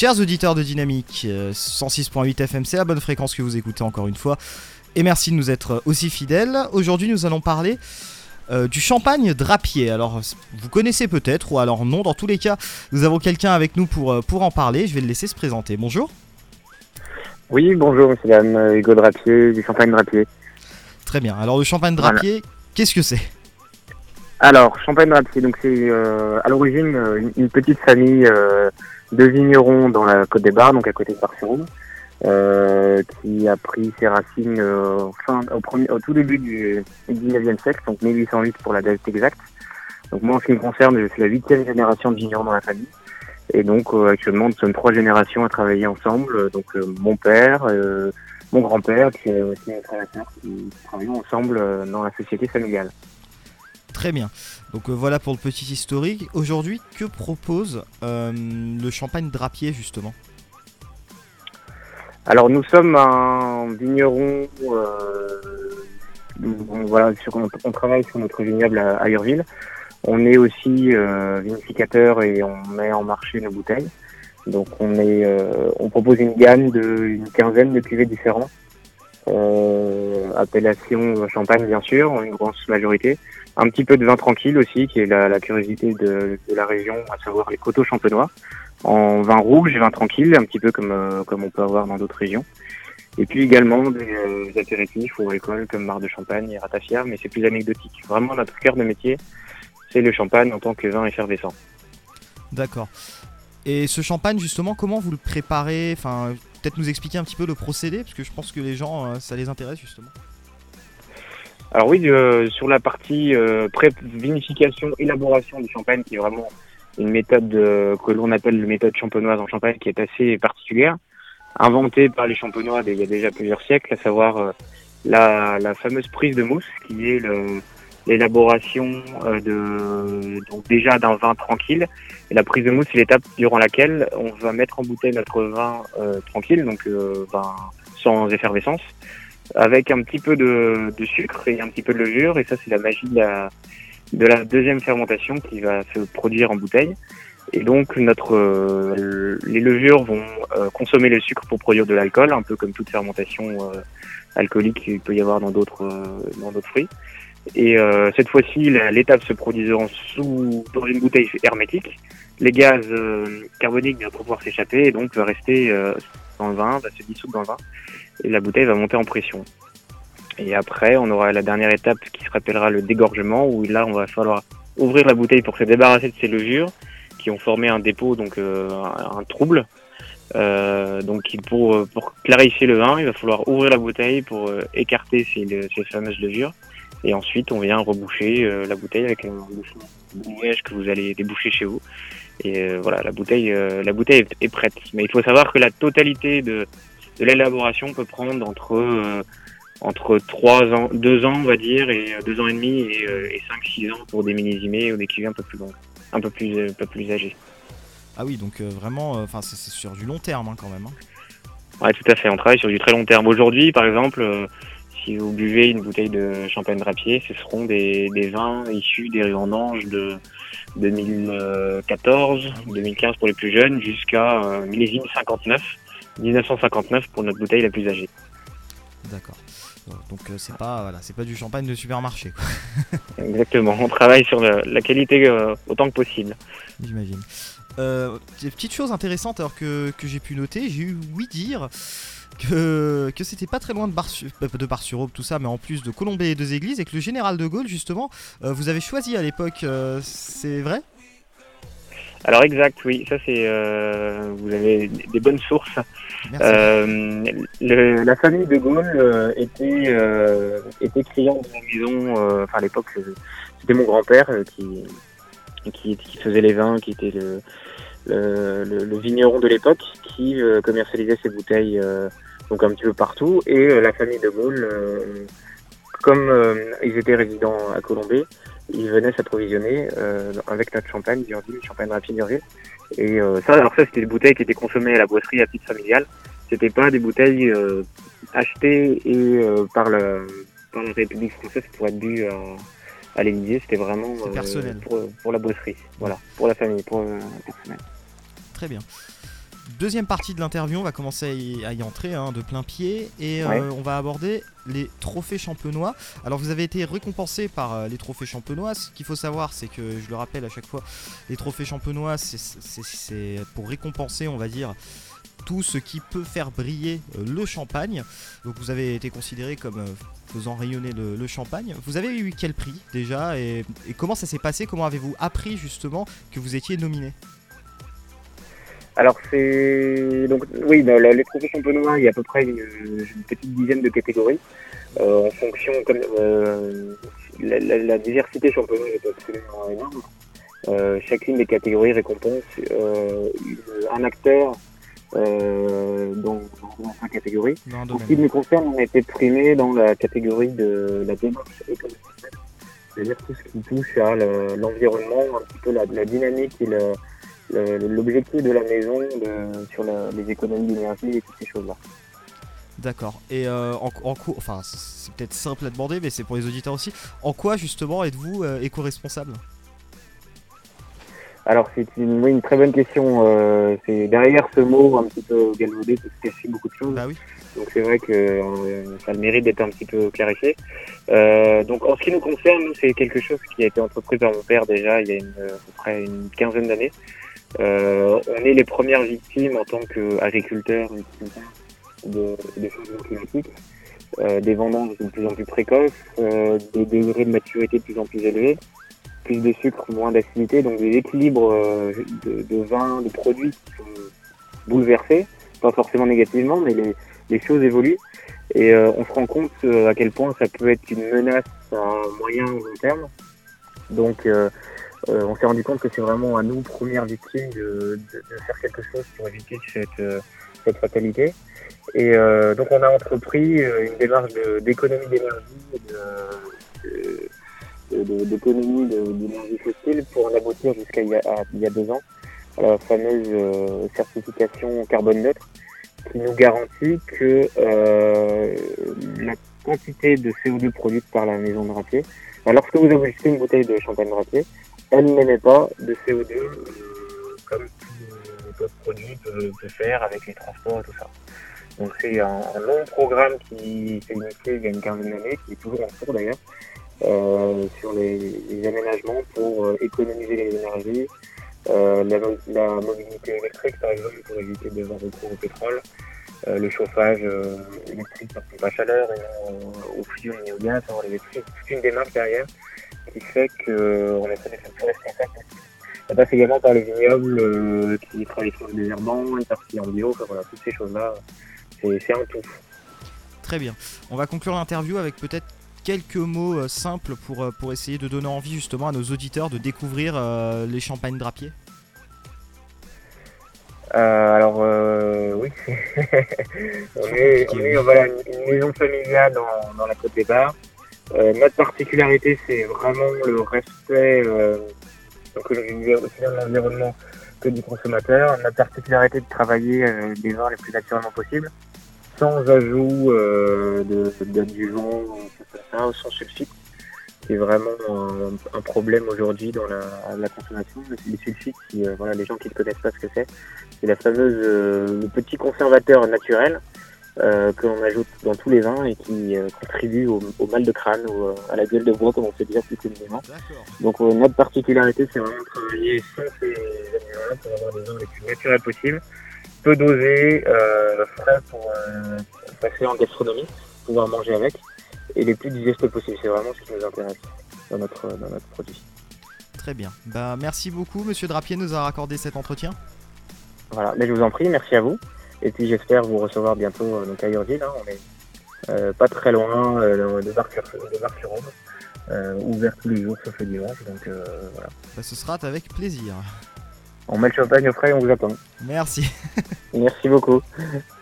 Chers auditeurs de Dynamique, 106.8 FM, c'est la bonne fréquence que vous écoutez encore une fois. Et merci de nous être aussi fidèles. Aujourd'hui, nous allons parler euh, du champagne drapier. Alors, vous connaissez peut-être, ou alors non. Dans tous les cas, nous avons quelqu'un avec nous pour, euh, pour en parler. Je vais le laisser se présenter. Bonjour. Oui, bonjour, Dame Hugo Drapier, du champagne drapier. Très bien. Alors, le champagne drapier, qu'est-ce que c'est? Alors, champagne drapier, donc c'est euh, à l'origine une, une petite famille de vignerons dans la Côte des Bars, donc à côté de Barcelone. Euh, qui a pris ses racines euh, au, tout début du 19e siècle, donc 1808 pour la date exacte. Donc moi, en ce qui me concerne, je suis la huitième génération de vignerons dans la famille. Et donc euh, actuellement, nous sommes trois générations à travailler ensemble. Donc mon père, mon grand-père, qui est aussi mon frère et travaillons ensemble dans la société familiale. Très bien. Donc voilà pour le petit historique. Aujourd'hui, que propose le champagne drapier justement? Alors nous sommes un vigneron, euh, voilà, on, travaille sur notre vignoble à, Urville. On est aussi euh, vinificateur et on met en marché nos bouteilles. Donc on est, euh, on propose une gamme de une quinzaine de cuvées différents. appellation champagne bien sûr, une grosse majorité. Un petit peu de vin tranquille aussi, qui est la, curiosité de, la région, à savoir les coteaux champenois en vin rouge et vin tranquille, un petit peu comme, euh, on peut avoir dans d'autres régions. Et puis également des euh, apéritifs ou comme Mar de Champagne et Ratafia, mais c'est plus anecdotique. Vraiment, notre cœur de métier, c'est le champagne en tant que vin effervescent. D'accord. Et ce champagne, justement, comment vous le préparez? Enfin, peut-être nous expliquer un petit peu le procédé, parce que je pense que les gens, euh, ça les intéresse justement. Alors oui, sur la partie pré-vinification, élaboration du champagne, qui est vraiment une méthode euh, que l'on appelle la méthode champenoise en Champagne qui est assez particulière, inventée par les champenois il y a déjà plusieurs siècles, à savoir euh, la, la fameuse prise de mousse qui est l'élaboration euh, de donc déjà d'un vin tranquille. La prise de mousse, c'est l'étape durant laquelle on va mettre en bouteille notre vin tranquille, donc vin sans effervescence, avec un petit peu de, de, sucre et un petit peu de levure. Et ça, c'est la magie de la, de la deuxième fermentation qui va se produire en bouteille. Et donc notre euh, les levures vont euh, consommer le sucre pour produire de l'alcool, un peu comme toute fermentation euh, alcoolique qu'il peut y avoir dans d'autres dans d'autres fruits. Et cette fois-ci, l'étape se produisant sous dans une bouteille hermétique. Les gaz carboniques vont pouvoir s'échapper et donc va rester dans le vin, va se dissoudre dans le vin et la bouteille va monter en pression. Et après, on aura la dernière étape qui se rappellera le dégorgement, où là, on va falloir ouvrir la bouteille pour se débarrasser de ces levures qui ont formé un dépôt, donc euh, un trouble. Euh, donc pour, pour clarifier le vin, il va falloir ouvrir la bouteille pour euh, écarter ces, ces, fameuses levures. Et ensuite, on vient reboucher la bouteille avec un bouchon liège que vous allez déboucher chez vous. Et voilà, la bouteille, la bouteille est, prête. Mais il faut savoir que la totalité de, de l'élaboration peut prendre entre entre 3 ans, 2 ans on va dire, et 2 euh, ans et demi et, euh, et 5-6 ans pour des millésimés ou des cuvées un peu plus longues, un peu plus, un peu plus âgées. Ah oui, donc euh, vraiment, enfin c'est sur du long terme hein, quand même. Hein. Ouais, tout à fait, on travaille sur du très long terme. Aujourd'hui, par exemple, si vous buvez une bouteille de champagne drapier, ce seront des, des vins issus des vendanges de 2014, 2015 pour les plus jeunes, jusqu'à millésime 59, 1959 pour notre bouteille la plus âgée. D'accord. Donc euh, c'est pas voilà, c'est pas du champagne de supermarché. Exactement. On travaille sur la, qualité euh, autant que possible. J'imagine. Euh, petite chose intéressante alors que, que j'ai pu noter, j'ai eu oui dire que, que c'était pas très loin de Bar, euh, de Bar sur Aube, tout ça, mais en plus de Colombey et deux églises, et que le général de Gaulle, justement, vous avez choisi à l'époque, c'est vrai? Alors exact, oui, ça c'est euh, vous avez des bonnes sources. Euh, le, la famille de Gaulle euh, était euh, était client de la maison. Euh, enfin à l'époque c'était mon grand-père qui, qui, qui faisait les vins, qui était le le, le, vigneron de l'époque, qui commercialisait ses bouteilles donc un petit peu partout. Et la famille de Gaulle, comme ils étaient résidents à Colombey, ils venaient s'approvisionner euh, avec notre champagne d'Urville, champagne rapide d'Urville. Et euh, ça, alors ça, c'était des bouteilles qui étaient consommées à la boisserie à titre familial. C'était pas des bouteilles euh, achetées et par, le, par la République française pour être bu à, à l'Élysée. C'était vraiment personnel. Pour, pour, la boisserie, voilà, pour la famille, pour personnel. Très bien. Deuxième partie de l'interview, on va commencer à y, entrer hein, de plein pied et euh, on va aborder les trophées champenois. Alors vous avez été récompensé par euh, les trophées champenois. Ce qu'il faut savoir, c'est que je le rappelle à chaque fois, les trophées champenois, c'est pour récompenser, on va dire, tout ce qui peut faire briller euh, le champagne. Donc vous avez été considéré comme faisant rayonner le, champagne. Vous avez eu quel prix déjà? Et comment ça s'est passé? Comment avez-vous appris justement que vous étiez nominé? Alors c'est donc oui dans les trophées champenois il y a à peu près une, petite dizaine de catégories euh, en fonction comme euh, la, diversité champenoise est absolument énorme. Euh, chacune des catégories récompense un acteur dans, sa catégorie. En ce qui me concerne, on a été primé dans la catégorie de la démarche économique, c'est-à-dire tout ce qui touche à l'environnement, un petit peu la, la dynamique et le, l'objectif de la maison sur les économies d'énergie et toutes ces choses-là. D'accord. Et euh, en, quoi, enfin, c'est peut-être simple à demander, mais c'est pour les auditeurs aussi. En quoi justement êtes-vous euh, éco-responsable? Alors c'est une, très bonne question. Euh, c'est derrière ce mot un petit peu galvaudé peut se cacher beaucoup de choses. Bah oui. Donc c'est vrai que ça a le mérite d'être un petit peu clarifié. donc en ce qui nous concerne, c'est quelque chose qui a été entrepris par mon père déjà il y a une, à peu près une quinzaine d'années. Euh, on est les premières victimes en tant qu'agriculteurs de, des changements climatiques, euh, des vendanges de plus en plus précoces, euh, des degrés de maturité de plus en plus élevés, plus de sucre, moins d'acidité, donc des équilibres euh, de, de vin, de produits qui sont bouleversés, pas forcément négativement, mais les, les choses évoluent. Et euh, on se rend compte à quel point ça peut être une menace à moyen ou long terme. Donc euh, on s'est rendu compte que c'est vraiment à nous, premières victimes, de, faire quelque chose pour éviter cette, euh, cette fatalité. Et euh, donc on a entrepris une démarche d'économie d'énergie, d'économie d'énergie fossile pour en aboutir jusqu'à il, y a deux ans la fameuse certification carbone neutre qui nous garantit que la quantité de CO2 produite par la maison de Drapier, lorsque vous avez une bouteille de champagne Drapier, elle n'émet pas de CO2 euh, comme tout autres produits peut, faire avec les transports et tout ça. Donc c'est un, long programme qui s'est initié il y a une quinzaine d'années, qui est toujours en cours d'ailleurs, euh, sur les, aménagements pour euh, économiser les énergies, la, mobilité électrique par exemple pour éviter de avoir recours au pétrole, le chauffage électrique par pompe à chaleur et au fusion et au gaz, c'est toute une démarche derrière qui fait qu'on essaie d'être le plus responsable possible. Ça passe également par les vignobles euh, qui travaillent sur le désherbant, une partie en bio, enfin voilà, toutes ces choses-là, c'est un tout. Très bien. On va conclure l'interview avec peut-être quelques mots euh, simples pour, euh, pour essayer de donner envie justement à nos auditeurs de découvrir les champagnes drapiers. alors oui, on est, on est voilà, une, maison familiale dans, dans la côte des Bars. Euh, notre particularité, c'est vraiment le respect euh, donc, aussi bien de l'environnement que du consommateur. Notre particularité de travailler euh, des vins les plus naturellement possible, sans ajout euh, d'adjuvants ou sans sulfite. C'est vraiment un, problème aujourd'hui dans la, la, consommation. Les sulfites, si, euh, voilà, les gens qui ne connaissent pas ce que c'est, c'est la fameuse le petit conservateur naturel euh, que l'on ajoute dans tous les vins et qui euh, contribue au, mal de crâne ou euh, à la gueule de bois, comme on fait dire plus communément. Donc notre particularité, c'est vraiment de travailler sans ces animaux pour avoir des vins les plus naturels possibles, peu dosés, frais pour passer en gastronomie, pouvoir manger avec, et les plus digestes possibles. C'est vraiment ce qui nous intéresse dans notre, dans notre produit. Très bien. Bah, merci beaucoup, Monsieur Drapier, nous a raccordé cet entretien. Voilà, mais je vous en prie, merci à vous. Et puis j'espère vous recevoir bientôt euh, donc à Urville. Hein, on est euh, pas très loin euh, de. Euh, ouvert tous les jours sauf le dimanche. Donc voilà. Bah, ce sera avec plaisir. On met le champagne au frais et on vous attend. Merci. Merci beaucoup.